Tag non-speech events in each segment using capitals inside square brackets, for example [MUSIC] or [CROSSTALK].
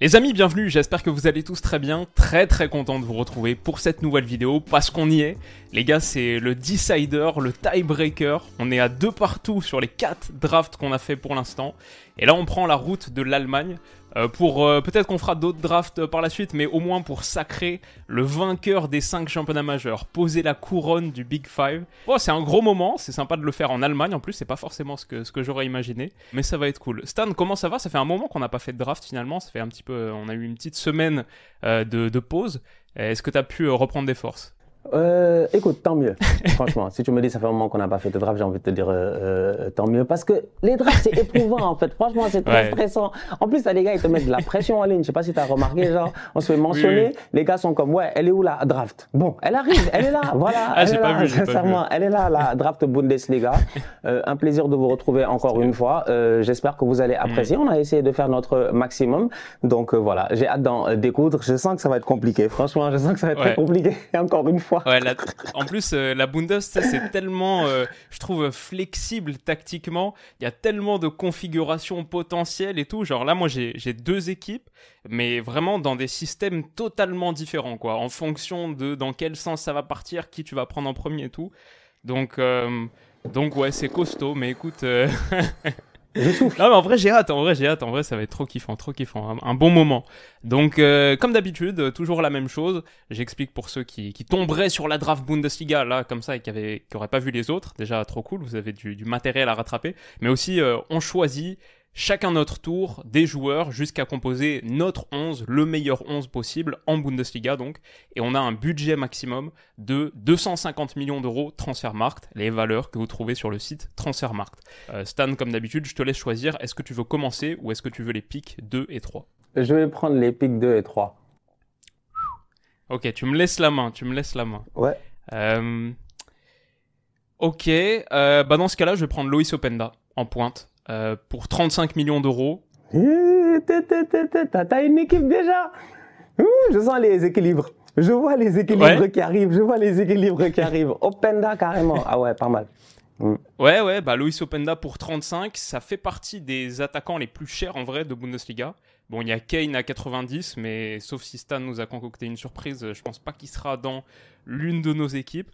Les amis, bienvenue, j'espère que vous allez tous très bien, très très content de vous retrouver pour cette nouvelle vidéo, parce qu'on y est. Les gars, c'est le decider, le tiebreaker, on est à deux partout sur les quatre drafts qu'on a fait pour l'instant. Et là, on prend la route de l'Allemagne euh, pour euh, peut-être qu'on fera d'autres drafts par la suite, mais au moins pour sacrer le vainqueur des cinq championnats majeurs, poser la couronne du Big Five. Oh, c'est un gros moment, c'est sympa de le faire en Allemagne. En plus, c'est pas forcément ce que ce que j'aurais imaginé, mais ça va être cool. Stan, comment ça va? Ça fait un moment qu'on n'a pas fait de draft finalement. Ça fait un petit peu, on a eu une petite semaine euh, de, pause. Est-ce que tu as pu reprendre des forces? Euh, écoute, tant mieux. [LAUGHS] Franchement, si tu me dis ça fait un moment qu'on n'a pas fait de draft, j'ai envie de te dire euh, euh, tant mieux. Parce que les drafts, c'est éprouvant en fait. Franchement, c'est très stressant. En plus, les gars, ils te mettent de la pression en ligne. Je sais pas si tu as remarqué, genre, on se fait mentionner. Les gars sont comme, ouais, elle est où la draft? Bon, elle arrive, elle est là. [LAUGHS] Voilà. Ah, elle est pas là, vu, sincèrement. Elle est là, la [LAUGHS] draft Bundesliga. Euh, un plaisir de vous retrouver encore une fois. Euh, J'espère que vous allez apprécier. Mm. On a essayé de faire notre maximum. Donc voilà, j'ai hâte d'en découdre. Je sens que ça va être compliqué. Franchement, je sens que ça va être Ouais. très compliqué. encore une fois. Ouais, en plus, euh, la Bundes, ça, c'est tellement, euh, je trouve, flexible tactiquement. Il y a tellement de configurations potentielles et tout. Genre là, moi, j'ai deux équipes, mais vraiment dans des systèmes totalement différents, quoi. En fonction de dans quel sens ça va partir, qui tu vas prendre en premier et tout. Donc, euh, donc ouais, c'est costaud. Mais écoute, [LAUGHS] Je en vrai j'ai hâte, en vrai j'ai hâte, en vrai ça va être trop kiffant, trop kiffant, un, bon moment. Donc euh, comme d'habitude, euh, toujours la même chose, j'explique pour ceux qui, qui tomberaient sur la draft Bundesliga là comme ça et qui avaient qui auraient pas vu les autres, déjà trop cool, vous avez du, du matériel à rattraper, mais aussi euh, on choisit chacun notre tour des joueurs jusqu'à composer notre 11, le meilleur 11 possible en Bundesliga donc, et on a un budget maximum de 250 millions d'euros Transfermarkt, les valeurs que vous trouvez sur le site Transfermarkt. Euh, Stan, comme d'habitude, je te laisse choisir. Est-ce que tu veux commencer ou est-ce que tu veux les pics 2 et 3 Je vais prendre les pics 2 et 3. Ok, tu me laisses la main, tu me laisses la main. Ouais. Euh, Ok, euh, bah dans ce cas-là, je vais prendre Loïs Openda en pointe euh, pour 35 millions d'euros. Eh, T'as une équipe déjà. Je sens les équilibres. Je vois les équilibres Ouais. qui arrivent. Je vois les équilibres qui arrivent. Openda carrément. Ah ouais, pas mal. Ouais, ouais, bah Loïs Openda pour 35, ça fait partie des attaquants les plus chers en vrai de Bundesliga. Bon, il y a Kane à 90, mais sauf si Stan nous a concocté une surprise, je pense pas qu'il sera dans l'une de nos équipes.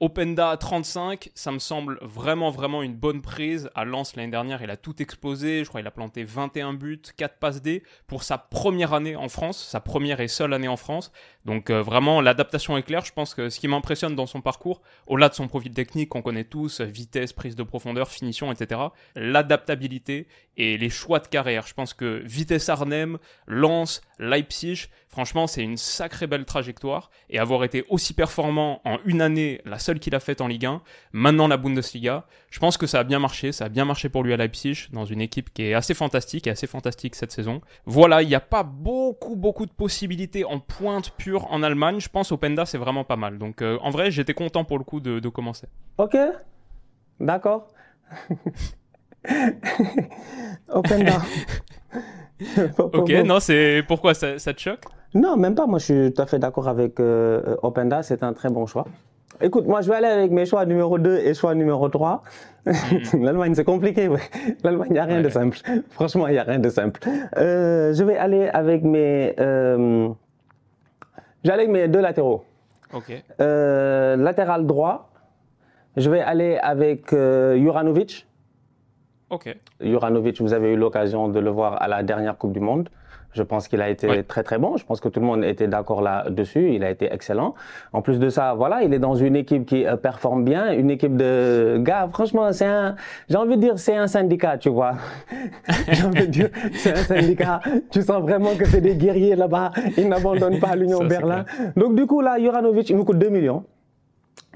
Openda à 35, ça me semble vraiment vraiment une bonne prise. À Lens l'année dernière, il a tout explosé. Je crois qu'il a planté 21 buts, 4 passes D pour sa première année en France, sa première et seule année en France. Donc euh, vraiment l'adaptation est claire. Je pense que ce qui m'impressionne dans son parcours, au-delà de son profil technique qu'on connaît tous, vitesse, prise de profondeur, finition, etc., l'adaptabilité et les choix de carrière. Je pense que Vitesse Arnhem, Lens, Leipzig, franchement, c'est une sacrée belle trajectoire. Et avoir été aussi performant en une année, la seule qu'il a faite en Ligue 1, maintenant la Bundesliga, je pense que ça a bien marché. Ça a bien marché pour lui à Leipzig, dans une équipe qui est assez fantastique et assez fantastique cette saison. Voilà, il n'y a pas beaucoup, beaucoup de possibilités en pointe pure en Allemagne. Je pense Openda, c'est vraiment pas mal. Donc euh, en vrai, j'étais content pour le coup de, de commencer. Ok. D'accord. [LAUGHS] Openda. [LAUGHS] Ok, non, c'est pourquoi ça, ça te choque? Non, même pas. Moi, je suis tout à fait d'accord avec euh, euh, Openda. C'est un très bon choix. Écoute, moi, je vais aller avec mes choix numéro 2 et choix numéro 3. [LAUGHS] L'Allemagne, c'est compliqué. Ouais. L'Allemagne, il n'y a rien de simple. [LAUGHS] Franchement, il n'y a rien de simple. Euh, je vais aller avec mes... Euh, avec mes deux latéraux. Ok. Euh, latéral droit, je vais aller avec euh, Juranovic. Ok. Juranovic, vous avez eu l'occasion de le voir à la dernière Coupe du Monde. Je pense qu'il a été très très bon. Je pense que tout le monde était d'accord là-dessus. Il a été excellent. En plus de ça, voilà, il est dans une équipe qui euh, performe bien, une équipe de gars. Franchement, c'est un, j'ai envie de dire, c'est un syndicat, tu vois. [LAUGHS] j'ai envie de dire, c'est un syndicat. Tu sens vraiment que c'est des guerriers là-bas. Ils n'abandonnent pas l'Union Berlin. Donc du coup là, Juranovic, il me coûte 2 millions.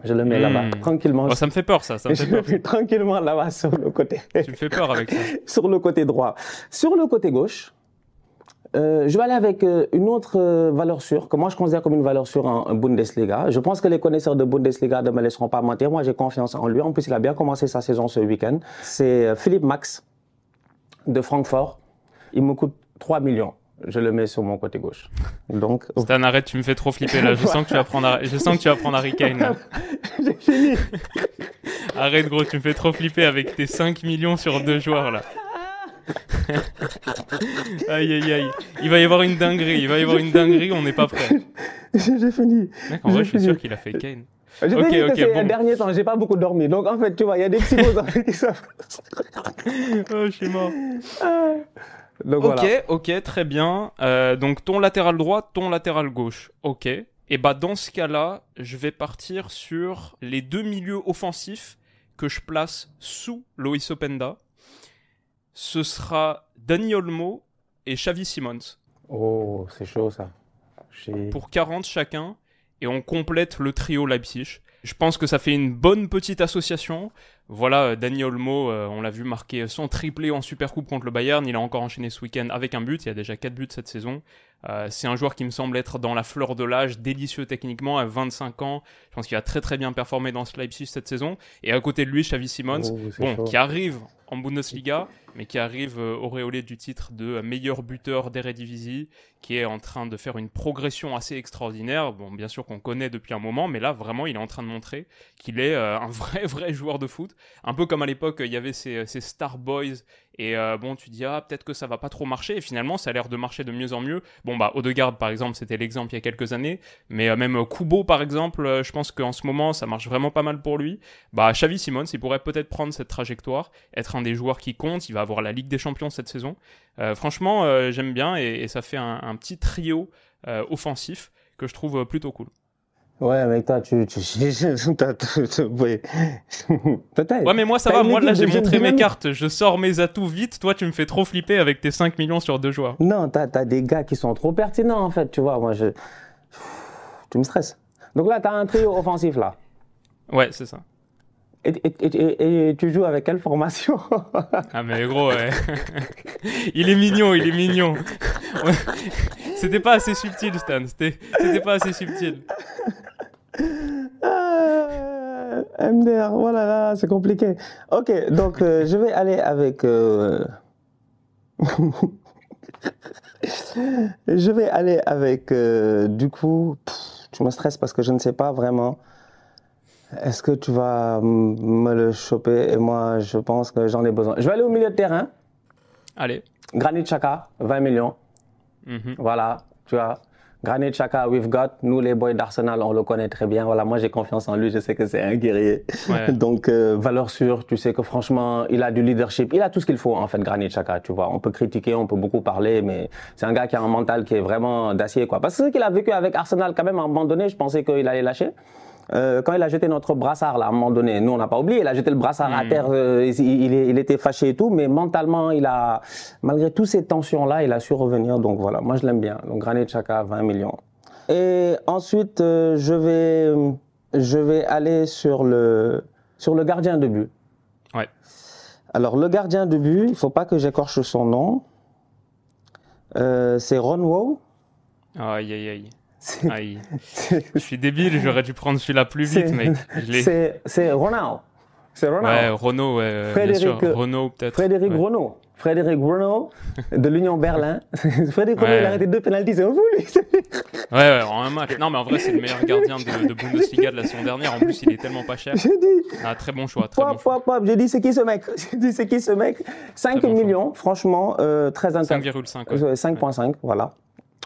Je le mets Hmm. là-bas tranquillement. Oh, ça me fait peur, ça. Ça me je fait le mets tranquillement là-bas sur le côté tu me fais peur avec ça. [LAUGHS] sur le côté droit. Sur le côté gauche, euh, je vais aller avec euh, une autre euh, valeur sûre, que moi je considère comme une valeur sûre en, en Bundesliga. Je pense que les connaisseurs de Bundesliga ne me laisseront pas mentir. Moi j'ai confiance en lui. En plus, il a bien commencé sa saison ce week-end. C'est euh, Philippe Max de Francfort. Il me coûte 3 millions. Je le mets sur mon côté gauche. Donc, [LAUGHS] Stan, arrête, tu me fais trop flipper là. Je sens que tu vas prendre, je sens que tu vas prendre Harry Kane. [LAUGHS] j'ai fini. Arrête, gros, tu me fais trop flipper avec tes 5 millions sur deux joueurs là. [LAUGHS] aïe aïe aïe. Il va y avoir une dinguerie, il va y avoir une dinguerie, on n'est pas prêt. [LAUGHS] J'ai fini. en vrai, je suis sûr qu'il a fait Kane. Je okay, dit que ces derniers temps, j'ai pas beaucoup dormi. Donc en fait, tu vois, il y a des psychoses qui savent. [LAUGHS] oh, je suis mort. Donc, ok, ok, très bien. Euh, donc ton latéral droit, ton latéral gauche. Ok. Et bah dans ce cas-là, je vais partir sur les deux milieux offensifs que je place sous Loïs Openda. Ce sera Dani Olmo et Xavi Simons. Oh, c'est chaud ça. Pour 40 chacun et on complète le trio Leipzig. Je pense que ça fait une bonne petite association. Voilà, euh, Dani Olmo, euh, on l'a vu marquer son triplé en Supercoupe contre le Bayern. Il a encore enchaîné ce week-end avec un but. Il y a déjà 4 buts cette saison. Euh, c'est un joueur qui me semble être dans la fleur de l'âge, délicieux techniquement, à 25 ans. Je pense qu'il a très très bien performé dans ce Leipzig cette saison. Et à côté de lui, Xavi Simons, oh, bon, qui arrive en Bundesliga, mais qui arrive euh, auréolé du titre de meilleur buteur d'Eredivisie, qui est en train de faire une progression assez extraordinaire. Bon, bien sûr qu'on connaît depuis un moment, mais là, vraiment, il est en train de montrer qu'il est euh, un vrai, [LAUGHS] vrai joueur de foot. Un peu comme à l'époque, il y avait ces, ces Star Boys et euh, bon, tu dis, ah, peut-être que ça va pas trop marcher. Et finalement, ça a l'air de marcher de mieux en mieux. Bon, bah, Odegaard, par exemple, c'était l'exemple il y a quelques années. Mais euh, même Kubo, par exemple, euh, je pense qu'en ce moment, ça marche vraiment pas mal pour lui. Bah, Xavi Simons, il pourrait peut-être prendre cette trajectoire, être un des joueurs qui compte. Il va avoir la Ligue des Champions cette saison. franchement, j'aime bien et, ça fait un petit trio offensif que je trouve plutôt cool. Ouais, avec toi, tu. tu, [LAUGHS] ouais. [LAUGHS] ouais, mais moi, ça va. Moi, là, j'ai montré mes cartes. Je sors mes atouts vite. Toi, tu me fais trop flipper avec tes 5 millions sur deux joueurs. Non, t'as as des gars qui sont trop pertinents, en fait. Tu vois, moi, je. Tu me stresses. Donc là, t'as un trio offensif, là. Ouais, c'est ça. Et, et, et, tu joues avec quelle formation Ah mais gros, ouais. [LAUGHS] il est mignon, il est mignon. [LAUGHS] C'était pas assez subtil, Stan. C'était pas assez subtil. Ah, MDR, voilà, là, c'est compliqué. Ok, donc euh, je vais aller avec. Euh, [LAUGHS] je vais aller avec. Euh, du coup, tu me stresses parce que je ne sais pas vraiment. Est-ce que tu vas me le choper? Et moi, je pense que j'en ai besoin. Je vais aller au milieu de terrain. Allez. Granit Chaka, 20 millions. Mhm. Voilà, tu vois. Granit Chaka, we've got. Nous, les boys d'Arsenal, on le connaît très bien. Voilà, moi, j'ai confiance en lui. Je sais que c'est un guerrier. [LAUGHS] Donc, euh, valeur sûre. Tu sais que franchement, il a du leadership. Il a tout ce qu'il faut, en fait, Granit Chaka. Tu vois, on peut critiquer, on peut beaucoup parler, mais c'est un gars qui a un mental qui est vraiment d'acier, quoi. Parce que ce qu'il a vécu avec Arsenal, quand même, à un moment donné, je pensais qu'il allait lâcher. Euh, quand il a jeté notre brassard, là, à un moment donné, nous, on n'a pas oublié, il a jeté le brassard à hmm. terre, euh, il, il, était fâché et tout, mais mentalement, il a, malgré toutes ces tensions-là, il a su revenir. Donc voilà, moi, je l'aime bien. Donc Granit Chaka, 20 millions. Et ensuite, euh, je, vais, je vais aller sur le, sur le gardien de but. Ouais. Alors, le gardien de but, il ne faut pas que j'écorche son nom. c'est Ron Wow. Aïe, aïe, aïe. Aïe. Je suis débile, j'aurais dû prendre celui-là plus vite, mec. C'est Ronald. C'est Ronald. Ouais, Renault, ouais, Frédéric, bien sûr. Renault, peut-être. Frédéric ouais. Renault. Frédéric Renault de l'Union Berlin. [LAUGHS] Frédéric Renault, il a arrêté deux pénalties, c'est fou, lui. ouais, ouais, en un match. Non, mais en vrai, c'est le meilleur gardien de, de, Bundesliga de la saison dernière. En plus, il est tellement pas cher. J'ai dit. Ah, très bon choix, très pop, bon choix. Pop, pop. J'ai dit, c'est qui ce mec? J'ai dit, c'est qui ce mec? 5 millions, franchement, euh, très intéressant. 5,5. Ouais. 5,5, voilà.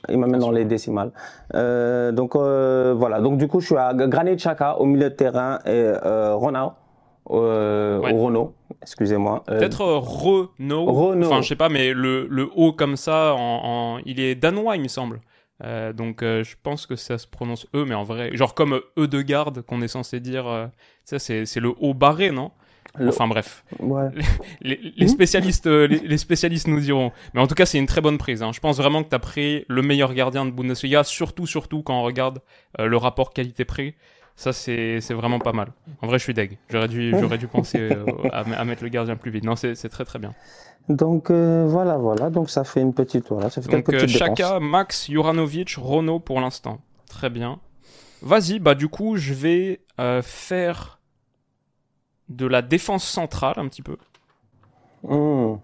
Il m'amène dans les décimales. Euh, donc euh, voilà. Donc du coup, je suis à Granit Chaka au milieu de terrain et euh, Ronald. Euh, ou Renault, excusez-moi. Euh, Peut-être Renault. Renault. Enfin, je sais pas, mais le, le O comme ça, en, il est danois, il me semble. Euh, donc je pense que ça se prononce E, mais en vrai, genre comme E de garde qu'on est censé dire, ça c'est le O barré, non? Enfin bref, les, spécialistes, euh, les, spécialistes nous diront. Mais en tout cas, c'est une très bonne prise. Hein. Je pense vraiment que tu as pris le meilleur gardien de Bundesliga, surtout, surtout quand on regarde euh, le rapport qualité-prix. Ça, c'est vraiment pas mal. En vrai, je suis deg. J'aurais dû, dû penser euh, [LAUGHS] à, mettre le gardien plus vite. Non, c'est très très bien. Donc voilà, voilà. Donc ça fait une petite voilà, Ça fait Donc Chaka, Max, Juranovic, Renault pour l'instant. Très bien. Vas-y, bah du coup, je vais faire de la défense centrale un petit peu. Hmm.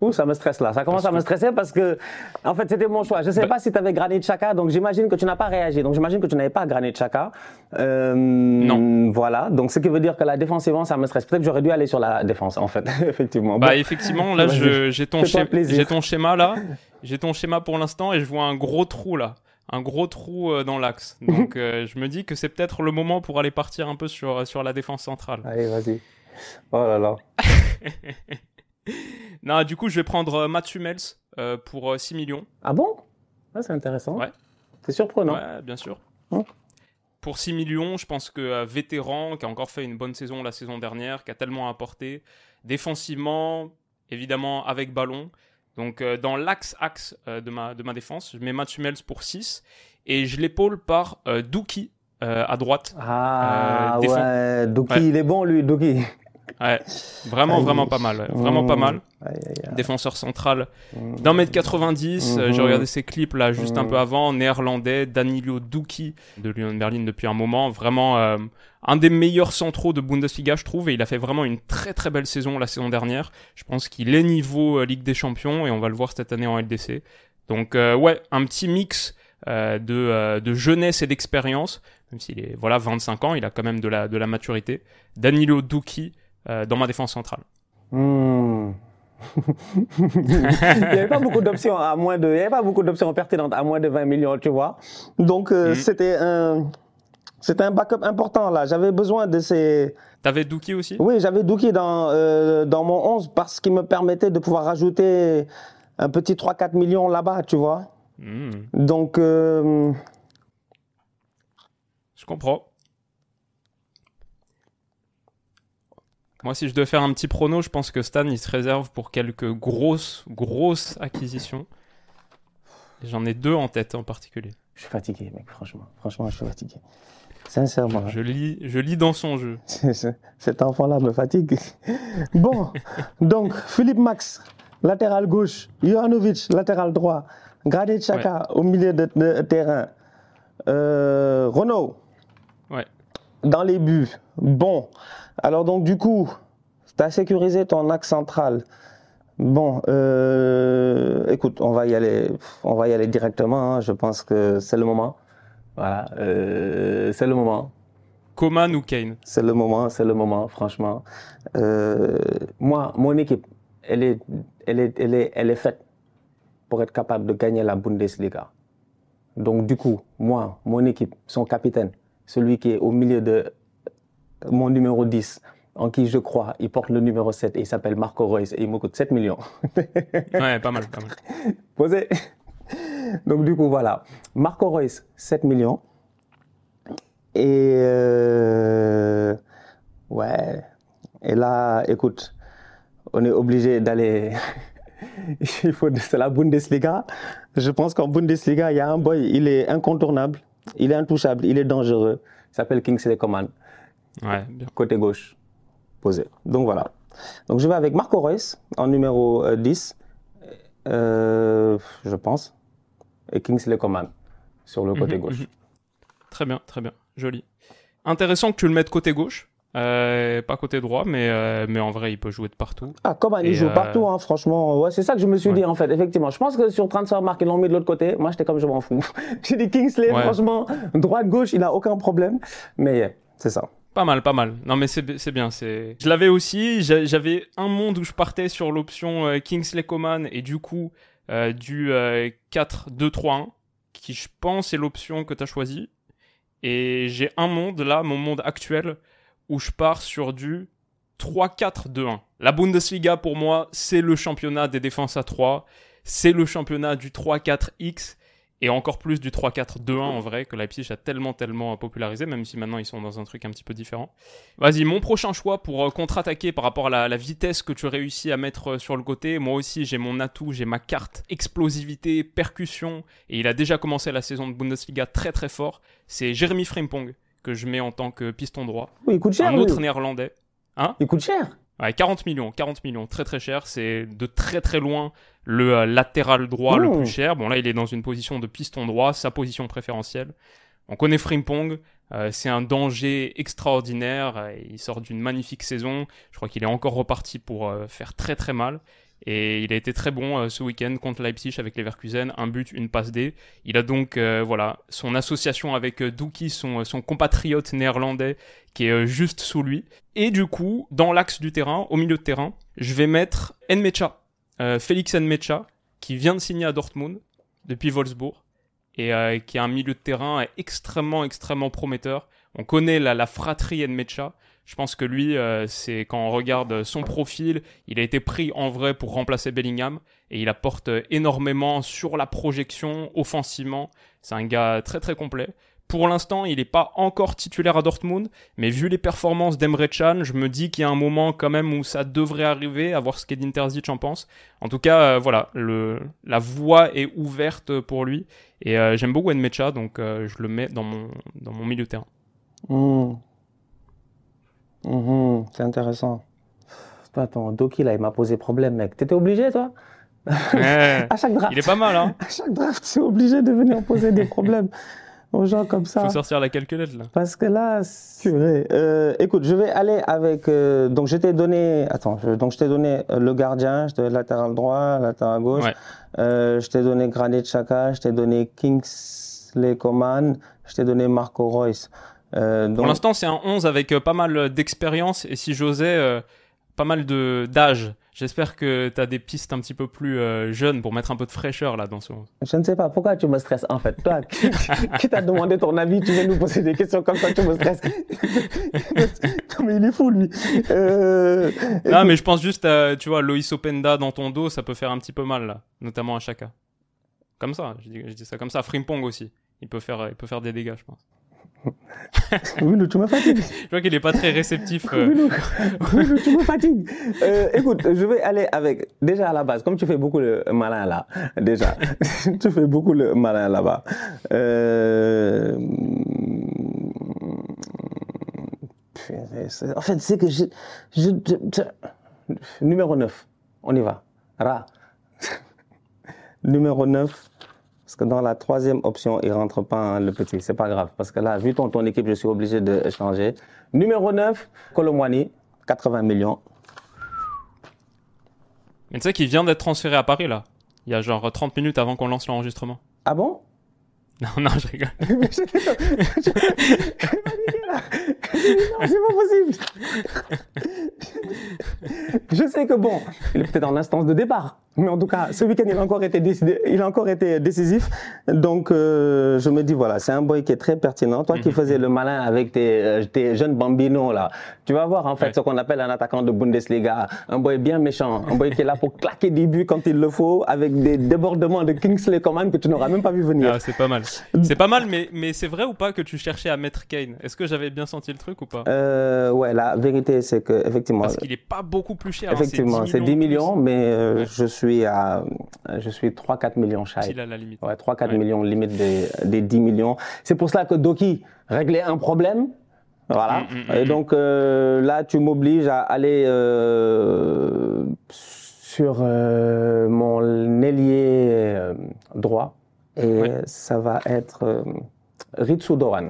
Ouh, ça me stresse là. Ça commence à me stresser parce que, en fait, c'était mon choix. Je ne sais bah pas si tu avais Granit Chaka, donc j'imagine que tu n'as pas réagi. Donc j'imagine que tu n'avais pas Granit Chaka. Euh, non. Voilà. Donc ce qui veut dire que la défensivement, ça me stresse. Peut-être que j'aurais dû aller sur la défense, en fait, [LAUGHS] effectivement. Bah, effectivement, là, [LAUGHS] j'ai ton, ton schéma là. J'ai ton schéma pour l'instant et je vois un gros trou là un gros trou euh, dans l'axe. [LAUGHS] Donc euh, je me dis que c'est peut-être le moment pour aller partir un peu sur, sur la défense centrale. Allez, vas-y. Oh là là. [LAUGHS] non, du coup, je vais prendre euh, Matt Hummels euh, pour 6 euh, millions. Ah bon? C'est intéressant. Ouais. C'est surprenant. Ouais, bien sûr. Hein? Pour 6 millions, je pense que vétéran, qui a encore fait une bonne saison la saison dernière, qui a tellement apporté, défensivement, évidemment avec ballon. Donc dans l'axe-axe de, ma, de ma défense, je mets Matt Hummels pour 6 et je l'épaule par Douki à droite. Ah ouais, Douki, il est bon lui, Douki. Ouais, vraiment, vraiment pas mal. Vraiment pas mal. Défenseur central d'un mètre 90. Euh, j'ai regardé ses clips là juste un peu avant. Néerlandais, Danilo Duki de Lyon Berlin depuis un moment. Vraiment euh, un des meilleurs centraux de Bundesliga, je trouve. Et il a fait vraiment une très très belle saison la saison dernière. Je pense qu'il est niveau euh, Ligue des Champions et on va le voir cette année en LDC. Donc ouais, un petit mix de, de jeunesse et d'expérience. Même s'il est voilà 25 ans, il a quand même de la, de la maturité. Danilo Duki euh, dans ma défense centrale. Hmm. [LAUGHS] il n'y avait pas beaucoup d'options à moins de, il y avait pas beaucoup d'options pertinentes à moins de 20 millions, tu vois. Donc euh, hmm. c'était un, c'était un backup important là. J'avais besoin de ces. T'avais Dookie aussi? Oui, j'avais Dookie dans euh, dans mon 11 parce qu'il me permettait de pouvoir rajouter un petit 3-4 millions là-bas, tu vois. Hmm. Donc. Je comprends. Moi, si je dois faire un petit prono, je pense que Stan, il se réserve pour quelques grosses, grosses acquisitions. J'en ai deux en tête en particulier. Je suis fatigué, mec, franchement. Franchement, je suis fatigué. Sincèrement. Je lis, je lis dans son jeu. [LAUGHS] Cet enfant-là me fatigue. [LAUGHS] bon, donc, Philippe Max, latéral gauche. Jovanovic, latéral droit. Gradit Chaka au milieu de, terrain. Euh, Renault. Dans les buts. Bon. Alors donc du coup, tu as sécurisé ton axe central. Bon, euh, écoute, on va y aller, on va y aller directement. Hein. Je pense que c'est le moment. Voilà, euh, c'est le moment. Coman ou Kane? C'est le moment, c'est le moment, franchement. Euh, moi, mon équipe, elle est, elle est, elle est, elle est faite pour être capable de gagner la Bundesliga. Donc du coup, moi, mon équipe, son capitaine, celui qui est au milieu de mon numéro 10, en qui je crois, il porte le numéro 7 et il s'appelle Marco Reus et il me coûte 7 millions. [LAUGHS] ouais, pas mal, pas mal. Posé. Donc du coup, voilà. Marco Reus, 7 millions. Et euh, ouais. Et là, écoute, on est obligé d'aller. [LAUGHS] il faut c'est la Bundesliga. Je pense qu'en Bundesliga, il y a un boy, il est incontournable, il est intouchable, il est dangereux. Il s'appelle Kingsley Coman. Ouais, Côté gauche, posé. Donc voilà. Donc je vais avec Marco Reus en numéro 10, euh, euh, je pense, et Kingsley Coman sur le côté mhm, gauche. Mhm. Très bien, très bien, joli. Intéressant que tu le mettes côté gauche. Euh, pas côté droit, mais, mais en vrai, il peut jouer de partout. Ah, Coman, il joue partout, hein, franchement. Ouais, c'est ça que je me suis dit, en fait, effectivement. Je pense que sur Transfermarkt, ils l'ont mis de l'autre côté. Moi, j'étais comme je m'en fous. [LAUGHS] J'ai dit Kingsley, franchement, droite-gauche, il n'a aucun problème. Mais c'est ça. Pas mal, pas mal. Non mais c'est bien. c'est. Je l'avais aussi. J'avais un monde où je partais sur l'option euh, Kingsley Coman et du coup euh, du 4-2-3-1 euh, qui je pense est l'option que tu as choisie. Et j'ai un monde là, mon monde actuel, où je pars sur du 3-4-2-1. La Bundesliga pour moi, c'est le championnat des défenses à 3. C'est le championnat du 3-4X et encore plus du 3-4-2-1 en vrai, que Leipzig a tellement, tellement popularisé, même si maintenant ils sont dans un truc un petit peu différent. Vas-y, mon prochain choix pour euh, contre-attaquer par rapport à la, vitesse que tu réussis à mettre euh, sur le côté. Moi aussi, j'ai mon atout, j'ai ma carte explosivité, percussion, et il a déjà commencé la saison de Bundesliga très très fort. C'est Jeremy Frimpong que je mets en tant que piston droit. Oui, il coûte cher. Un autre néerlandais. Hein il coûte cher. Ouais, 40 millions, 40 millions, très très cher. C'est de très très loin le euh, latéral droit le plus cher. Bon là, il est dans une position de piston droit, sa position préférentielle. On connaît Frimpong, euh, c'est un danger extraordinaire. Il sort d'une magnifique saison. Je crois qu'il est encore reparti pour euh, faire très très mal. Et il a été très bon ce week-end contre Leipzig avec Leverkusen, un but, une passe D. Il a donc voilà son association avec Douki, son, son compatriote néerlandais, qui est juste sous lui. Et du coup, dans l'axe du terrain, au milieu de terrain, je vais mettre Nmecha, Félix Nmecha, qui vient de signer à Dortmund depuis Wolfsburg et euh, qui a un milieu de terrain extrêmement, extrêmement prometteur. On connaît la, la fratrie Nmecha. Je pense que lui, euh, c'est quand on regarde son profil, il a été pris en vrai pour remplacer Bellingham et il apporte énormément sur la projection offensivement. C'est un gars très très complet. Pour l'instant, il n'est pas encore titulaire à Dortmund, mais vu les performances d'Emre Can, je me dis qu'il y a un moment quand même où ça devrait arriver, à voir ce qu'Edin Terzic en pense. En tout cas, euh, voilà, la voie est ouverte pour lui, et euh, j'aime beaucoup Nmecha, donc je le mets dans mon, dans mon milieu de terrain. Mmh. Mmh, c'est intéressant. Attends, Doki, là, il m'a posé problème, mec. T'étais obligé, toi [LAUGHS] à chaque draft. Il est pas mal, hein À chaque draft, c'est obligé de venir poser des problèmes [LAUGHS] aux gens comme ça. Faut sortir la calculette là. Parce que là, c'est vrai. Euh, écoute, je vais aller avec. Euh, donc je t'ai donné. Attends, je, donc je t'ai donné euh, le gardien, je t'ai donné latéral droit, latéral gauche. Ouais. Euh, je t'ai donné Granit Xhaka, je t'ai donné Kingsley Coman, je t'ai donné Marco Royce. Donc... Pour l'instant, c'est un 11 avec pas mal d'expérience et si j'osais, pas mal de d'âge. J'espère que tu as des pistes un petit peu plus euh, jeunes pour mettre un peu de fraîcheur là dans ce. Je ne sais pas pourquoi tu me stresses en fait? Toi, [LAUGHS] qui, t'a demandé ton avis, tu viens nous poser des questions comme ça, tu me stresses. [LAUGHS] non mais il est fou lui. Euh, non mais je pense juste à, tu vois, Loïs Openda dans ton dos, ça peut faire un petit peu mal là, notamment à Chaka. Comme ça, je dis, je dis ça comme ça. Frimpong aussi, il peut faire, il peut faire des dégâts, je pense. Tu me fatigues. Je vois qu'il n'est pas très réceptif. Tu me fatigues. Euh, écoute, je vais aller avec, déjà à la base, comme tu fais beaucoup le malin là, déjà, [LAUGHS] tu fais beaucoup le malin là-bas. Euh... En fait, c'est que je, je, je, Numéro 9, on y va. Ra. [LAUGHS] Numéro 9, parce que dans la troisième option, il rentre pas hein, le petit. C'est pas grave. Parce que là, vu ton, ton équipe, je suis obligé de changer. Numéro 9, Colomwani, 80 millions. Mais tu sais qu'il vient d'être transféré à Paris, là. Il y a genre 30 minutes avant qu'on lance l'enregistrement. Ah bon? Non, non, je rigole. [LAUGHS] non, c'est pas possible. je sais que bon, il est peut-être en instance de départ. Mais en tout cas, ce week-end, il a encore été décidé, il a encore été décisif. Donc, euh, je me dis voilà, c'est un boy qui est très pertinent. Toi qui mhm. faisais le malin avec tes, euh, tes jeunes bambinos là, tu vas voir en fait ce qu'on appelle un attaquant de Bundesliga, un boy bien méchant, un boy qui est là pour claquer des buts quand il le faut, avec des débordements de Kingsley Coman que tu n'auras même pas vu venir. Ah, c'est pas mal. C'est pas mal, mais mais c'est vrai ou pas que tu cherchais à mettre Kane? Est-ce que j'avais bien senti le truc ou pas? Euh, Ouais, la vérité c'est que effectivement. Parce qu'il est pas beaucoup plus cher. Hein, effectivement, c'est 10 millions, mais euh, je suis à je suis 3-4 millions shy. Il a la limite. Ouais, 3-4 millions limite des, des 10 millions. C'est pour cela que Doki réglait un problème. Voilà. Mm, mm, mm, Et donc euh, là, tu m'obliges à aller sur mon ailier droit. Et ça va être Ritsu Doran.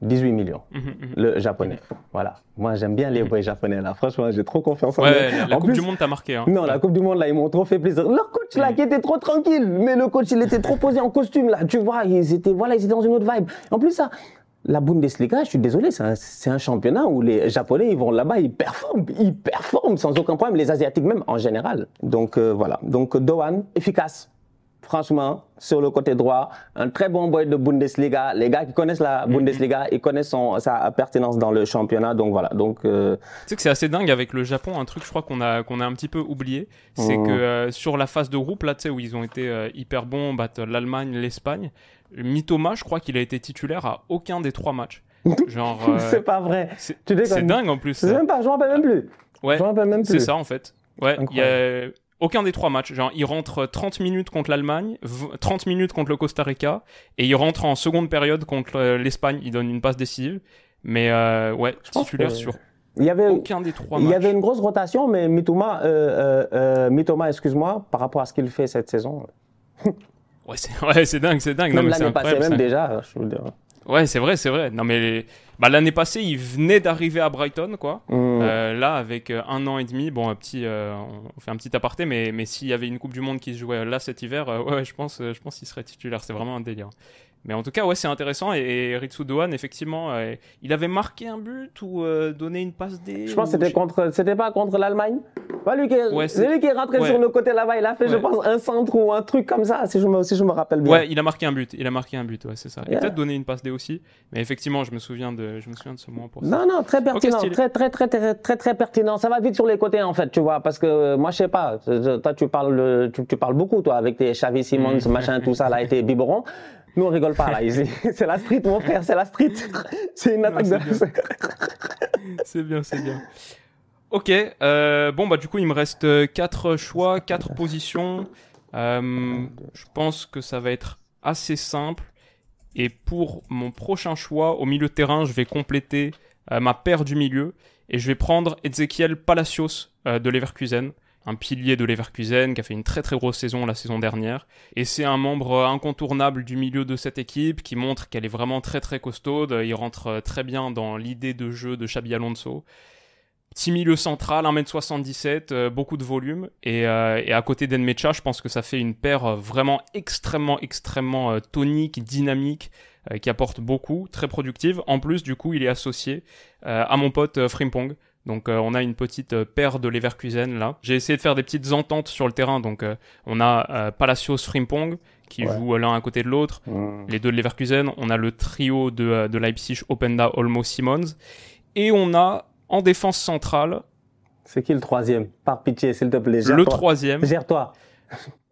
18 millions, mhm, mhm. le japonais. Voilà. Moi, j'aime bien les boys japonais, là. Franchement, j'ai trop confiance en eux. La, la Coupe du Monde t'a marqué. Hein. Non, la Coupe du Monde, là, ils m'ont trop fait plaisir. Leur coach, là, qui était trop tranquille. Mais le coach, il était trop [LAUGHS] posé en costume, là. Tu vois, ils étaient, voilà, ils étaient dans une autre vibe. En plus, ça, la Bundesliga, je suis désolé, c'est un, un, championnat où les Japonais, ils vont là-bas, ils performent. Ils performent sans aucun problème. Les Asiatiques, même, en général. Donc, euh, voilà. Donc, Dohan, efficace franchement, sur le côté droit, un très bon boy de Bundesliga. Les gars qui connaissent la mhm. Bundesliga, ils connaissent son, sa pertinence dans le championnat. Donc voilà. Donc, euh... Tu sais que c'est assez dingue avec le Japon. Un truc, je crois qu'on a qu'on a un petit peu oublié, c'est mhm. que euh, sur la phase de groupe là, tu sais où ils ont été euh, hyper bons, battent l'Allemagne, l'Espagne. Mitoma, je crois qu'il a été titulaire à aucun des trois matchs. [LAUGHS] Genre. C'est pas vrai. C'est dingue en plus. C'est même pas. Je m'en rappelle même plus. Ouais. C'est ça en fait. Ouais. Il y a aucun des trois matchs. Genre, il rentre 30 minutes contre l'Allemagne, 30 minutes contre le Costa Rica, et il rentre en seconde période contre euh, l'Espagne. Il donne une passe décisive. Mais euh, ouais, titulaire sur il y avait, aucun des trois Il y avait une grosse rotation, mais Mitoma, euh, euh, Mitoma excuse-moi, par rapport à ce qu'il fait cette saison. ouais, c'est [LAUGHS] ouais, dingue, c'est dingue. Même l'année passée, même déjà, je veux dire. Ouais, c'est vrai, c'est vrai. Non, mais bah, l'année passée, il venait d'arriver à Brighton, quoi. Mm. Euh, là, avec euh, un an et demi, bon, un petit, euh, on fait un petit aparté, mais, mais s'il y avait une Coupe du Monde qui se jouait là cet hiver, euh, ouais, je pense, euh, je pense qu'il serait titulaire. C'est vraiment un délire. Mais en tout cas, ouais, c'est intéressant. Et, et Ritsu Dohan, effectivement, euh, il avait marqué un but ou euh, donné une passe D. Je pense que c'était contre, c'était pas contre l'Allemagne. Pas lui qui est, Ouais, c'est lui qui est rentré ouais. sur le côté là-bas. Il a fait, je pense, un centre ou un truc comme ça, si je me, si je me rappelle bien. Ouais, il a marqué un but. Il a marqué un but, ouais, c'est ça. Et peut-être donné une passe D aussi. Mais effectivement, je me souviens de, je me souviens de ce moment pour ça. Non, non, très pertinent, stylé. très, très, très, très, très, très pertinent. Ça va vite sur les côtés, en fait, tu vois, parce que euh, moi, je sais pas, toi, tu parles, tu, tu parles beaucoup, toi, avec tes Xavi Simons, Mm. machin, tout ça, là, et tes biberons. [LAUGHS] Nous, on rigole pas, là, ici. [LAUGHS] C'est la street, mon frère, c'est la street. C'est une attaque de... C'est bien, c'est bien. Ok, euh, bon bah du coup il me reste euh, quatre choix, quatre positions. Euh, je pense que ça va être assez simple. Et pour mon prochain choix au milieu de terrain, je vais compléter euh, ma paire du milieu et je vais prendre Ezekiel Palacios de Leverkusen, un pilier de Leverkusen qui a fait une très très grosse saison la saison dernière. Et c'est un membre incontournable du milieu de cette équipe qui montre qu'elle est vraiment très très costaude. Il rentre euh, très bien dans l'idée de jeu de Xabi Alonso. Petit milieu central, 1m77, euh, beaucoup de volume. Et, euh, et à côté d'Enmecha, je pense que ça fait une paire vraiment extrêmement, extrêmement tonique, dynamique, qui apporte beaucoup, très productive. En plus, du coup, il est associé à mon pote Frimpong. Donc euh, on a une petite euh, paire de Leverkusen là. J'ai essayé de faire des petites ententes sur le terrain. Donc euh, on a Palacios Frimpong qui Ouais. jouent l'un à côté de l'autre Mm. les deux de Leverkusen. On a le trio de, de Leipzig, Openda, Olmo, Simons. Et on a en défense centrale C'est qui le troisième? Par pitié, s'il te plaît, le troisième. Gère-toi.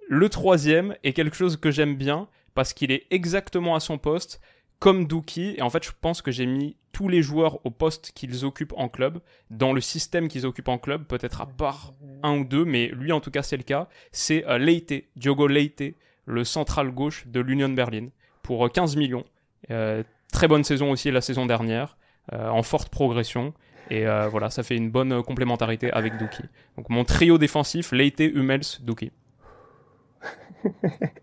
Le troisième est quelque chose que j'aime bien parce qu'il est exactement à son poste comme Dookie. Et en fait, je pense que j'ai mis tous les joueurs au poste qu'ils occupent en club, dans le système qu'ils occupent en club, peut-être à part un ou deux, mais lui en tout cas c'est le cas. C'est euh, Leite, Diogo Leite, le central gauche de l'Union Berlin, pour euh, 15 millions. Euh, très bonne saison aussi la saison dernière, euh, en forte progression. Et euh, voilà, ça fait une bonne euh, complémentarité avec Dookie. Donc mon trio défensif, Leite, Hummels, Dookie. [LAUGHS]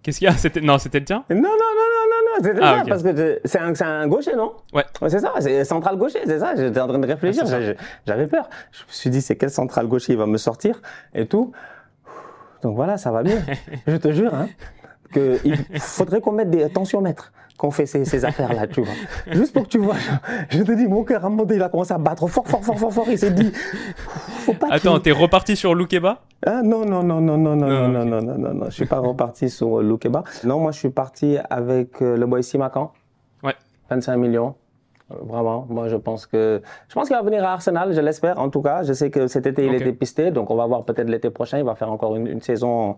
Qu'est-ce qu'il y a? Non, c'était le tien? Non, non, non, c'était Ah, ça, ok. parce que c'est un, un gaucher, non? Ouais. C'est ça, c'est central gaucher, c'est ça. J'étais en train de réfléchir, Ah, j'avais peur. Je me suis dit, c'est quel central gaucher il va me sortir et tout. Donc voilà, ça va mieux. [LAUGHS] je te jure, hein, que il faudrait qu'on mette des tensiomètres, qu'on fait ces, ces affaires-là, tu vois. Juste pour que tu vois, je te dis, mon cœur à un moment donné, il a commencé à battre fort, fort, fort, fort, fort. Il s'est dit, faut pas Attends, t'es reparti sur Loukeba? Ah, non, non, non, non, non, non, Non, non, non, non, non, non, je suis pas reparti sur euh, Loukeba. Non, moi, je suis parti avec euh, le boy Simakan. Ouais. 25 millions. Euh, Vraiment, moi je pense que je pense qu'il va venir à Arsenal, je l'espère en tout cas. Je sais que cet été il Ok. était pisté, donc on va voir peut-être l'été prochain. Il va faire encore une, une saison,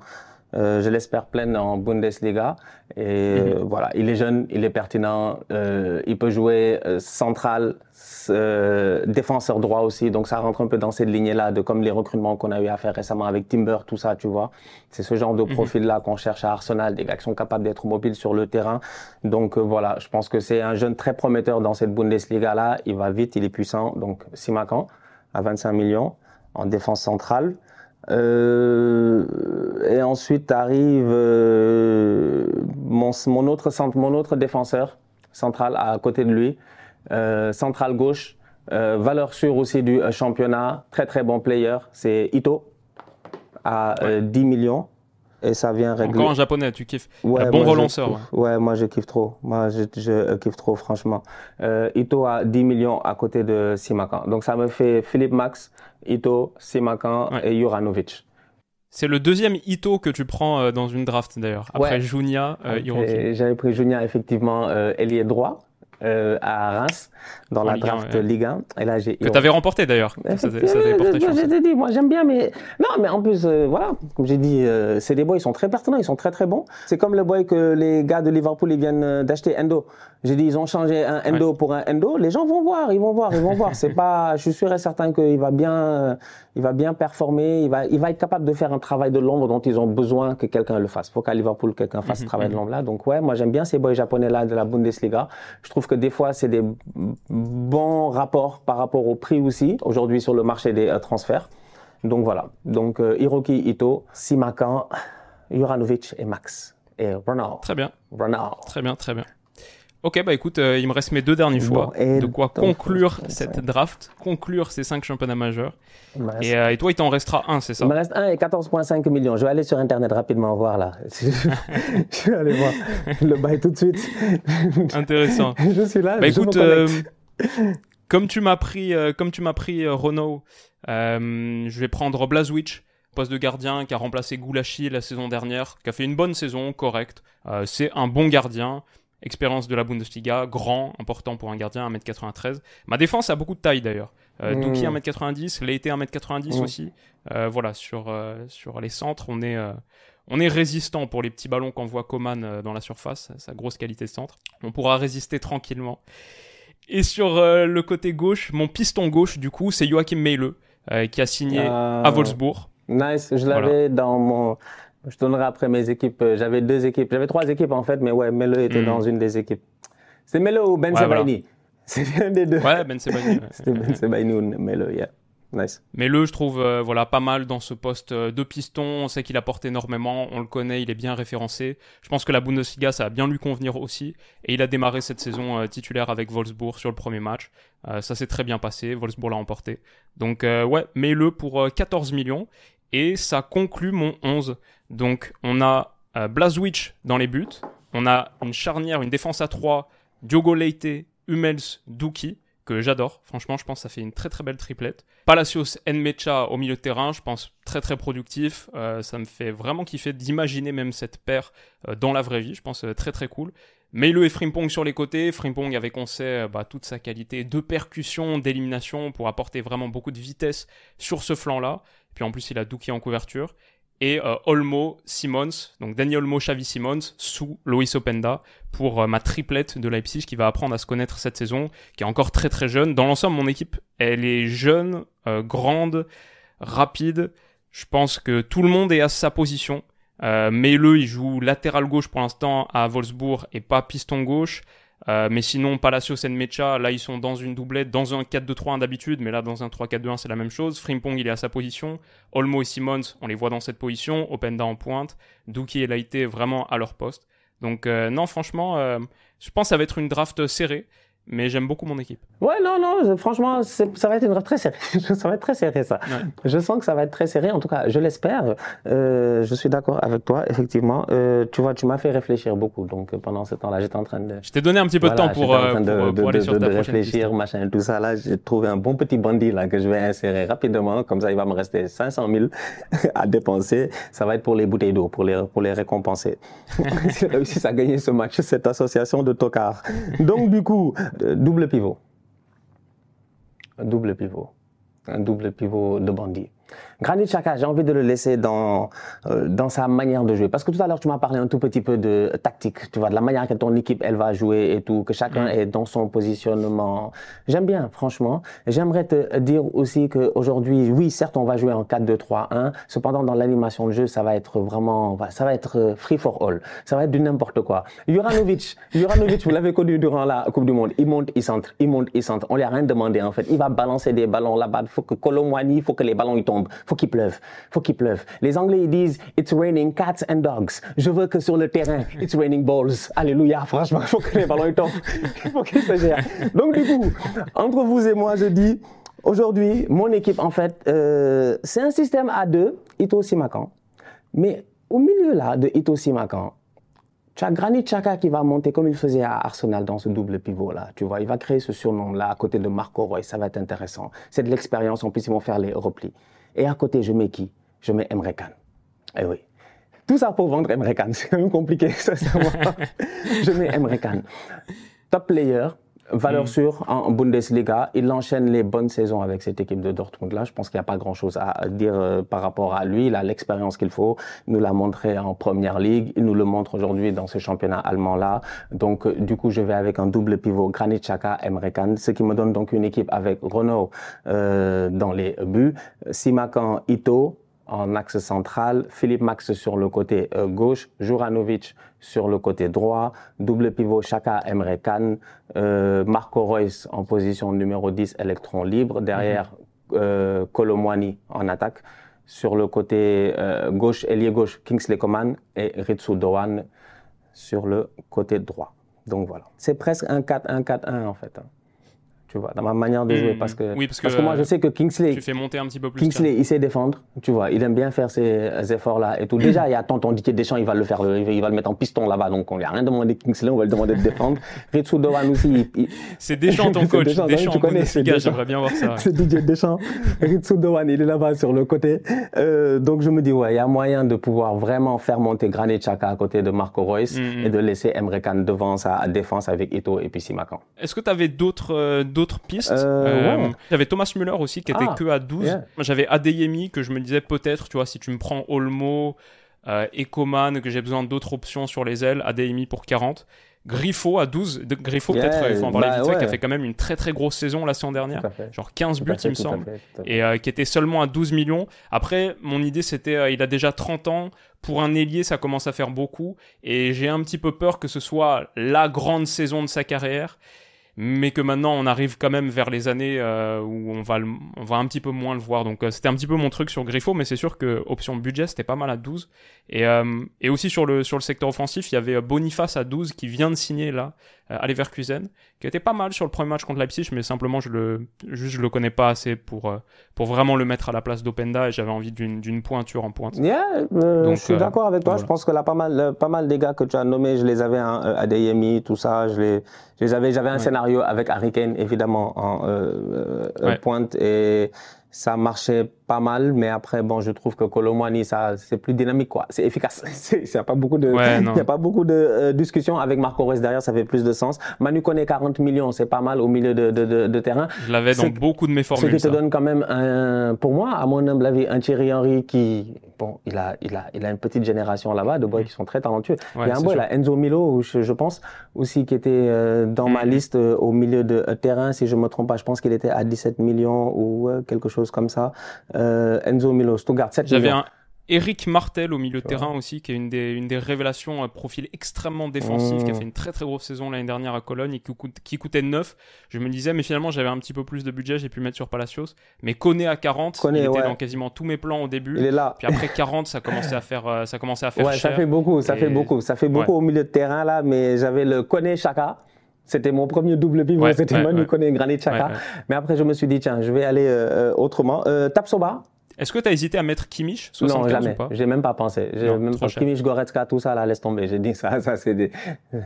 euh, je l'espère pleine en Bundesliga. Et euh, voilà, il est jeune, il est pertinent, euh, il peut jouer central, défenseur droit aussi. Donc ça rentre un peu dans cette lignée-là de comme les recrutements qu'on a eu à faire récemment avec Timber, tout ça, tu vois. C'est ce genre de profil-là qu'on cherche à Arsenal, des gars qui sont capables d'être mobiles sur le terrain. Donc voilà, je pense que c'est un jeune très prometteur dans cette Bundesliga-là. Il va vite, il est puissant. Donc Simakan à 25 millions en défense centrale. Euh, et ensuite arrive euh, mon, mon, autre, centre- mon autre défenseur central à côté de lui, euh, central gauche, euh, valeur sûre aussi du euh, championnat, très très bon player, c'est Ito à euh, 10 millions. Et ça vient régler. Encore un japonais, tu kiffes. Ouais, un bon relanceur. ouais. Ouais, moi je kiffe trop. Moi je, je kiffe trop, franchement. Euh, Ito a 10 millions à côté de Simakan. Donc ça me fait Philippe Max, Ito, Simakan Ouais. et Juranovic. C'est le deuxième Ito que tu prends euh, dans une draft d'ailleurs. Après. Junia, euh, J'avais pris Junia, effectivement, euh, ailier droit euh, à Reims, dans En la Ligue un, draft ouais. Ligue 1. Et là, j'ai Que t'avais remporté d'ailleurs. Ça ça t'avait porté je, chance. je t'ai dit, moi j'aime bien, mais non, mais en plus, euh, voilà, comme j'ai dit, euh, c'est des boys, ils sont très pertinents, ils sont très très bons. C'est comme le boy que les gars de Liverpool ils viennent euh, d'acheter Endo. J'ai dit, ils ont changé un Endo pour un Endo. Les gens vont voir, ils vont voir, ils vont voir. C'est pas, je suis sûr et certain qu'il va bien, il va bien performer, il va, il va être capable de faire un travail de l'ombre dont ils ont besoin que quelqu'un le fasse. Faut qu'à Liverpool quelqu'un fasse ce travail de l'ombre là. Donc ouais, moi j'aime bien ces boys japonais là de la Bundesliga. Je trouve que des fois c'est des bons rapports par rapport au prix aussi aujourd'hui sur le marché des euh, transferts. Donc voilà. Donc euh, Hiroki Ito, Simakan, Juranovic et Max et Ronald. Très bien, Ronald. très bien, très bien. Ok, bah écoute, euh, il me reste mes deux derniers choix. de quoi conclure cette draft, conclure ces cinq championnats majeurs. Et, euh, et, toi, il t'en restera un, c'est ça Il me reste un et 14,5 millions. Je vais aller sur Internet rapidement voir là. [LAUGHS] je vais aller voir le bail tout de suite. [LAUGHS] Intéressant. je suis là. Bah écoute, euh, comme tu m'as pris, comme tu m'as pris Renault, je vais prendre Blazwitch poste de gardien qui a remplacé Goulashi la saison dernière, qui a fait une bonne saison, correcte. c'est un bon gardien expérience de la Bundesliga, grand, important pour un gardien, 1m93. Ma défense a beaucoup de taille d'ailleurs. Euh, mmh. 1m90, Leite 1m90 aussi. Euh, voilà, sur, euh, sur les centres, on est, euh, on est résistant pour les petits ballons qu'on voit Coman dans la surface, sa grosse qualité de centre. On pourra résister tranquillement. Et sur le côté gauche, mon piston gauche, du coup, c'est Joachim Meile, qui a signé à ah. Wolfsburg. Nice, je l'avais dans mon je donnerai après mes équipes. Euh, j'avais deux équipes. J'avais trois équipes en fait, mais ouais, Melo était hmm. dans une des équipes. C'est Melo ou Ben ouais, [LAUGHS] C'est un des deux. Ouais, Ben Sebaini. [LAUGHS] C'était Ben Sebaini ou Melo, yeah. Nice. Melo, je trouve, euh, voilà, pas mal dans ce poste euh, de piston. On sait qu'il apporte énormément. On le connaît, il est bien référencé. Je pense que la Bundesliga, ça va bien lui convenir aussi. Et il a démarré cette saison titulaire avec Wolfsburg sur le premier match. ça s'est très bien passé. Wolfsburg l'a emporté. Donc, ouais, mets-le pour 14 millions. Et ça conclut mon 11. Donc on a euh, dans les buts, on a une charnière, une défense à 3, Diogo Leite, Hummels, Duki, que j'adore. Franchement, je pense que ça fait une très très belle triplette. Palacios, Nmecha au milieu de terrain, je pense très très productif. Euh, ça me fait vraiment kiffer d'imaginer même cette paire euh, dans la vraie vie. Je pense très très cool. Meilo et Frimpong sur les côtés. Frimpong avec, on sait, bah, toute sa qualité de percussion, d'élimination pour apporter vraiment beaucoup de vitesse sur ce flanc-là. Puis en plus, il a Duki en couverture et euh, Olmo Simons, donc Daniel Olmo, Xavi Simons, sous Loïs Openda pour euh, ma triplette de Leipzig qui va apprendre à se connaître cette saison, qui est encore très très jeune. Dans l'ensemble, mon équipe, elle est jeune, euh, grande, rapide. Je pense que tout le monde est à sa position. Euh, le il joue latéral gauche pour l'instant à Wolfsburg et pas piston gauche. Euh, mais sinon, Palacios et Mecha, là, ils sont dans une doublette, dans un 4-2-3-1 d'habitude, mais là, dans un 3-4-2-1, c'est la même chose. Frimpong, il est à sa position. Olmo et Simons, on les voit dans cette position. Openda en pointe. Duki et Laité, vraiment à leur poste. Donc, euh, non, franchement, euh, je pense que ça va être une draft serrée mais j'aime beaucoup mon équipe. Ouais, non, non, franchement, ça va être une très serré. [LAUGHS] ça va être très serré, ça. Je sens que ça va être très serré. En tout cas, je l'espère. Euh, je suis d'accord avec toi, effectivement. Euh, tu vois, tu m'as fait réfléchir beaucoup. Donc, pendant ce temps-là, j'étais en train de. Je t'ai donné un petit peu de temps pour, euh, de, pour, aller sur ta de réfléchir, machin, tout ça. Là, j'ai trouvé un bon petit bandit là que je vais insérer rapidement. Comme ça, il va me rester 500 000 [LAUGHS] à dépenser. Ça va être pour les bouteilles d'eau, pour les, pour les récompenser. [LAUGHS] J'ai réussi à gagner ce match, cette association de tocards. Donc, du coup, double pivot. Un double pivot. Un double pivot de bandit. Granit Xhaka, j'ai envie de le laisser dans, euh, dans sa manière de jouer. Parce que tout à l'heure, tu m'as parlé un tout petit peu de tactique, tu vois, de la manière que ton équipe, elle va jouer et tout, que chacun est dans son positionnement. J'aime bien, franchement. J'aimerais te dire aussi qu'aujourd'hui, oui, certes, on va jouer en 4-2-3-1. Cependant, dans l'animation de jeu, ça va être vraiment, ça va être euh, free for all. Ça va être du n'importe quoi. Juranovic, [LAUGHS] Juranovic, vous l'avez connu durant la Coupe du Monde. Il monte, il centre, il monte, il centre. On lui a rien demandé, en fait. Il va balancer des ballons là-bas. Il faut que Colomwani, il faut que les ballons, ils tombent faut qu'il pleuve, faut qu'il pleuve. Les Anglais ils disent it's raining cats and dogs. Je veux que sur le terrain it's raining balls. Alléluia, franchement, faut que les ballons tombent, il [LAUGHS] faut qu'ils se gèrent. Donc du coup, entre vous et moi, je dis aujourd'hui, mon équipe en fait, euh, c'est un système à deux, Ito Simakan, mais au milieu là de Ito Simakan, tu as Granit Xhaka qui va monter comme il faisait à Arsenal dans ce double pivot là. Tu vois, il va créer ce surnom là à côté de Marco Roy. Ça va être intéressant. C'est de l'expérience. En plus, ils vont faire les replis. Et à côté, je mets qui? Je mets Emre Can. Eh oui. Tout ça pour vendre Emre Can. [LAUGHS] C'est quand même compliqué, sincèrement. [LAUGHS] je mets Emre Can. Top player, valeur mm. sûre en Bundesliga. Il enchaîne les bonnes saisons avec cette équipe de Dortmund là. Je pense qu'il n'y a pas grand chose à dire euh, par rapport à lui. Il a l'expérience qu'il faut. Il nous l'a montré en première ligue. Il nous le montre aujourd'hui dans ce championnat allemand là. Donc, euh, du coup, je vais avec un double pivot Granit Xhaka, Emre Can, ce qui me donne donc une équipe avec Renault euh, dans les buts, Simakan, Ito, en axe central, Philippe Max sur le côté euh, gauche, Juranovic sur le côté droit, double pivot Chaka Emre Can, euh, Marco Reus en position numéro 10, électron libre, derrière mm euh, en attaque, sur le côté euh, gauche, ailier gauche, Kingsley Coman et Ritsu Doan sur le côté droit. Donc voilà. C'est presque un 4-1-4-1 en fait. Hein tu vois, dans ma manière de jouer. Hmm. Parce que, Oui, parce que, moi, je sais que Kingsley, Tu fais monter un petit peu plus. Kingsley, il sait défendre, tu vois, il aime bien faire ces efforts-là et tout. Déjà, il y a tonton Didier Deschamps, il va le faire, il va le mettre en piston là-bas, donc on lui a rien demandé Kingsley, on va le demander de défendre. [LAUGHS] Ritsu Dowan aussi, il- C'est Deschamps ton [LAUGHS] coach. Deschamps, Deschamps, tu connais, c'est j'aimerais bien voir ça. [LAUGHS] c'est Didier Deschamps. Ritsu Dowan, il est là-bas sur le côté. Euh, donc je me dis, ouais, il y a moyen de pouvoir vraiment faire monter Granit Xhaka à côté de Marco Mhm. et de laisser Emre Can devant sa défense avec Ito et puis Simakan. Est-ce que tu avais d'autres euh, d'autres pistes Euh, ouais. J'avais Thomas Müller aussi qui était Ah, que à 12. yeah. Moi, J'avais Adeyemi que je me disais peut-être, tu vois, si tu me prends Olmo, euh, Ekoman, que j'ai besoin d'autres options sur les ailes, Adeyemi pour 40. Griffo à 12. De- Griffo, Yeah, peut-être, il faut en parler bah vite fait, qui a fait quand même une très très grosse saison la saison dernière. Genre 15 Tout buts, fait, il me semble. fait. et euh, qui était seulement à 12 millions. Après, mon idée, c'était, euh, il a déjà 30 ans. Pour un ailier, ça commence à faire beaucoup. Et j'ai un petit peu peur que ce soit la grande saison de sa carrière. Mais que maintenant, on arrive quand même vers les années euh, où on va, le- on va un petit peu moins le voir. Donc, euh, c'était un petit peu mon truc sur Griffo. Mais c'est sûr que option budget, c'était pas mal à 12. Et, euh, et aussi sur le, sur le secteur offensif, il y avait Boniface à 12 qui vient de signer là, à Leverkusen, qui était pas mal sur le premier match contre Leipzig, mais simplement je le, juste je le connais pas assez pour, euh, pour vraiment le mettre à la place d'Openda et j'avais envie d'une d'une pointure en pointe. Yeah, euh, Donc, je suis euh, d'accord avec toi. voilà. Je pense que là, pas mal, euh, pas mal des gars que tu as nommés, je les avais hein, euh, à DMI, tout ça. Je les, je les avais. J'avais un Ouais. scénario avec Harry Kane, évidemment, en euh, euh, Ouais. pointe et ça marchait pas mal. Mais après, bon, je trouve que Colomwani, ça, c'est plus dynamique, quoi. C'est efficace. [LAUGHS] Il y a pas beaucoup de, Ouais, [LAUGHS] y a pas beaucoup de euh, discussions avec Marco Reus derrière. Ça fait plus de sens. Manu connaît 40 millions, c'est pas mal au milieu de, de, de, de terrain. Je l'avais dans beaucoup de mes Ce formules. qui te donne quand même un, pour moi, à mon humble avis, un Thierry Henry qui, bon, il a, il a, il a une petite génération là-bas de boys qui sont très talentueux. Ouais, il y a un boy là, Enzo Milo, je, je pense, aussi qui était euh, dans ma Mhm. liste euh, au milieu de euh, terrain, si je me trompe pas. Je pense qu'il était à 17 millions ou euh, quelque chose comme ça. Euh, Enzo Milo, Stuttgart, 7 J'avais un Eric Martel au milieu de terrain aussi, qui est une des, une des révélations, un profil extrêmement défensif, qui a Mmh. fait une très très grosse saison l'année dernière à Cologne et qui, coûte- qui coûtait 9. Je me disais, mais finalement j'avais un petit peu plus de budget, j'ai pu mettre sur Palacios. Mais Koné à 40, Koné, il était ouais. dans quasiment tous mes plans au début. Il est là. Puis après 40, ça commençait à faire, euh, ça commençait à faire Ouais, cher. ça fait beaucoup, ça Et- fait beaucoup. Ça fait beaucoup Ouais. au milieu de terrain là, mais j'avais le Koné Chaka. C'était mon premier double pivot, c'était Manu. Koné Granit Chaka. Mais après, je me suis dit, tiens, je vais aller euh, euh, autrement. Euh, Tapsoba Est-ce que tu as hésité à mettre Kimmich 75 Non, jamais. J'ai même pas pensé. J'ai même pas. Kimmich, Goretzka, tout ça, là, laisse tomber. J'ai dit ça, ça, c'est des...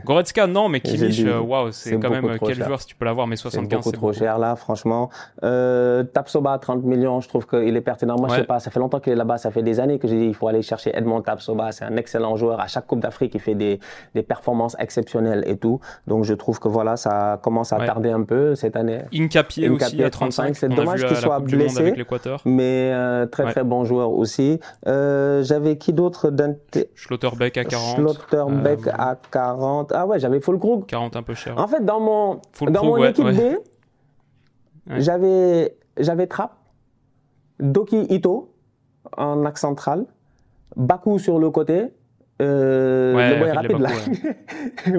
Goretzka, non, mais Kimmich, euh, waouh, c'est c'est quand même quel cher. joueur si tu peux l'avoir, mais c'est 75 beaucoup c'est trop beaucoup. cher, là, franchement. Euh, Tapsoba, 30 millions, je trouve qu'il est pertinent. Moi, je Ouais. sais pas, ça fait longtemps qu'il est là-bas. Ça fait des années que j'ai dit, il faut aller chercher Edmond Tapsoba. C'est un excellent joueur. À chaque Coupe d'Afrique, il fait des, des performances exceptionnelles et tout. Donc, je trouve que voilà, ça commence à Ouais. tarder un peu cette année. Incapié aussi à 35. 35, c'est dommage qu'il soit blessé. Mais euh, très, Ouais. très bon joueur aussi. Euh, j'avais qui d'autre Schlotterbeck à 40. Schlotterbeck Euh, à 40. Ah ouais, j'avais Fulkrug. 40 un peu cher. En fait, dans mon, dans mon ouais, équipe ouais. B, j'avais, j'avais Trapp, Doki Ito en axe central, Baku sur le côté, euh, Ouais, le rapide là.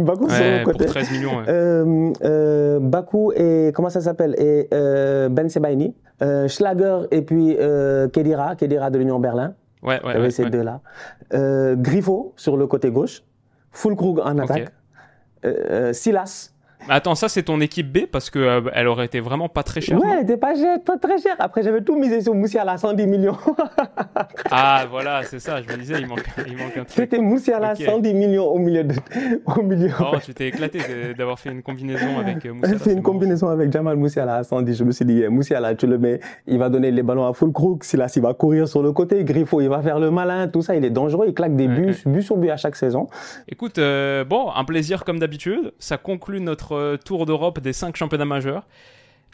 Baku sur [LAUGHS] Ouais, le pour côté. 13 millions. ouais. Euh, euh, Baku et comment ça s'appelle? Et euh, Ben Sebaini, euh, Schlager et puis euh, Kedira, Kedira de l'Union Berlin. Ouais, ouais, ouais, ces ouais. deux-là. Griffo sur le côté gauche, Fulkrug en attaque, euh, Silas. Attends, ça c'est ton équipe B parce que euh, elle aurait été vraiment pas très chère. ouais, elle était pas très cher. Après, j'avais tout misé sur Moussiala, 110 millions. [LAUGHS] Ah voilà, c'est ça. Je me disais, il manque, il manque un truc. C'était Moussiala, Ok. 110 millions au milieu. De, au milieu. Oh, tu t'es éclaté d'avoir fait une combinaison avec euh, Moussa. J'ai fait une combinaison avec Jamal Moussiala à 110. Je me suis dit, yeah, Moussiala, tu le mets, il va donner les ballons à full crook. Silas, il va courir sur le côté. Griffo, il va faire le malin. Tout ça, il est dangereux. Il claque des buts, but sur but à chaque saison. Écoute, euh, bon, un plaisir comme d'habitude. Ça conclut notre euh, tour d'Europe des 5 championnats majeurs.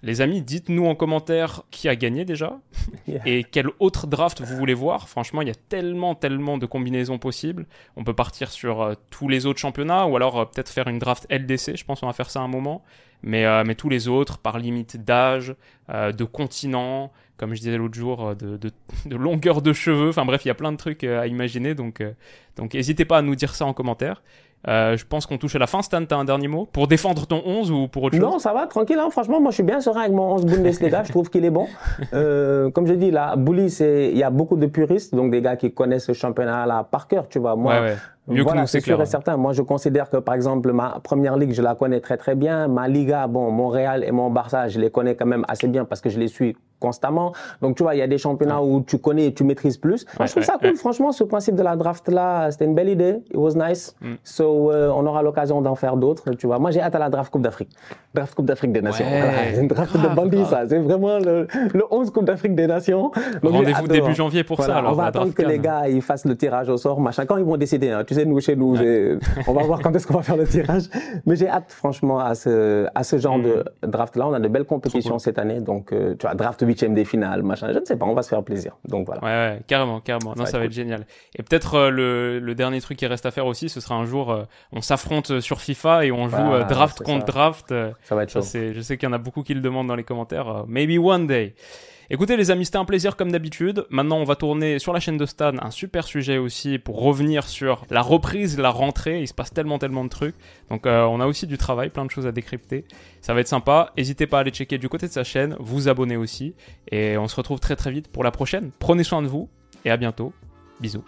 Les amis, dites-nous en commentaire qui a gagné déjà [LAUGHS] Yeah. et quel autre draft vous voulez voir. Franchement, il y a tellement, tellement de combinaisons possibles. On peut partir sur euh, tous les autres championnats ou alors euh, peut-être faire une draft LDC. Je pense qu'on va faire ça un moment. Mais, euh, mais tous les autres, par limite d'âge, de continent, comme je disais l'autre jour, de, de, [LAUGHS] de longueur de cheveux. Enfin bref, il y a plein de trucs à imaginer. Donc, donc n'hésitez pas à nous dire ça en commentaire. Euh, je pense qu'on touche à la fin. Stan, t'as un dernier mot pour défendre ton 11 ou pour autre chose? Non, ça va, tranquille. Hein. Franchement, moi, je suis bien serein avec mon 11 Bundesliga. je trouve qu'il est bon. Euh, comme je dis, là, Bully, il y a beaucoup de puristes, donc des gars qui connaissent ce championnat-là par cœur, tu vois. Moi, ouais, ouais. Mieux voilà, c'est sûr et certain. Moi, je considère que, par exemple, ma première ligue, je la connais très très bien. Ma Liga, bon, Montréal et mon Barça, je les connais quand même assez bien parce que je les suis constamment. Donc, tu vois, il y a des championnats où tu connais et tu maîtrises plus. Moi, je trouve ça cool. Franchement, ce principe de la draft là, c'était une belle idée. It was nice. Mm. So, euh, on aura l'occasion d'en faire d'autres. Tu vois, moi, j'ai hâte à la draft Coupe d'Afrique. Draft Coupe d'Afrique des Nations. C'est une draft de bandits, ça. C'est vraiment le, le 11 Coupe d'Afrique des Nations. Rendez-vous début janvier pour ça. Alors, on va attendre que les gars ils fassent le tirage au sort, machin. Quand ils vont décider, hein. tu sais, nous, chez nous, on va voir quand est-ce qu'on va faire le tirage. Mais j'ai hâte, franchement, à ce, à ce genre de mm. draft-là. On a de belles compétitions cette année. Donc, euh, tu vois, draft huitième des finales, machin. Je ne sais pas, on va se faire plaisir. Donc voilà. Ouais, carrément, carrément. Ça non, va ça va être génial. Et peut-être euh, le, le, dernier truc qui reste à faire aussi, ce sera un jour, euh, on s'affronte sur FIFA et on joue draft contre draft. ça va être chaud. Je sais qu'il y en a beaucoup qui le demandent dans les commentaires. maybe one day. Écoutez les amis, c'était un plaisir comme d'habitude. Maintenant, on va tourner sur la chaîne de Stan un super sujet aussi pour revenir sur la reprise, la rentrée. Il se passe tellement, tellement de trucs. Donc, euh, on a aussi du travail, plein de choses à décrypter. Ça va être sympa. N'hésitez pas à aller checker du côté de sa chaîne, vous abonner aussi. Et on se retrouve très, très vite pour la prochaine. Prenez soin de vous et à bientôt. Bisous.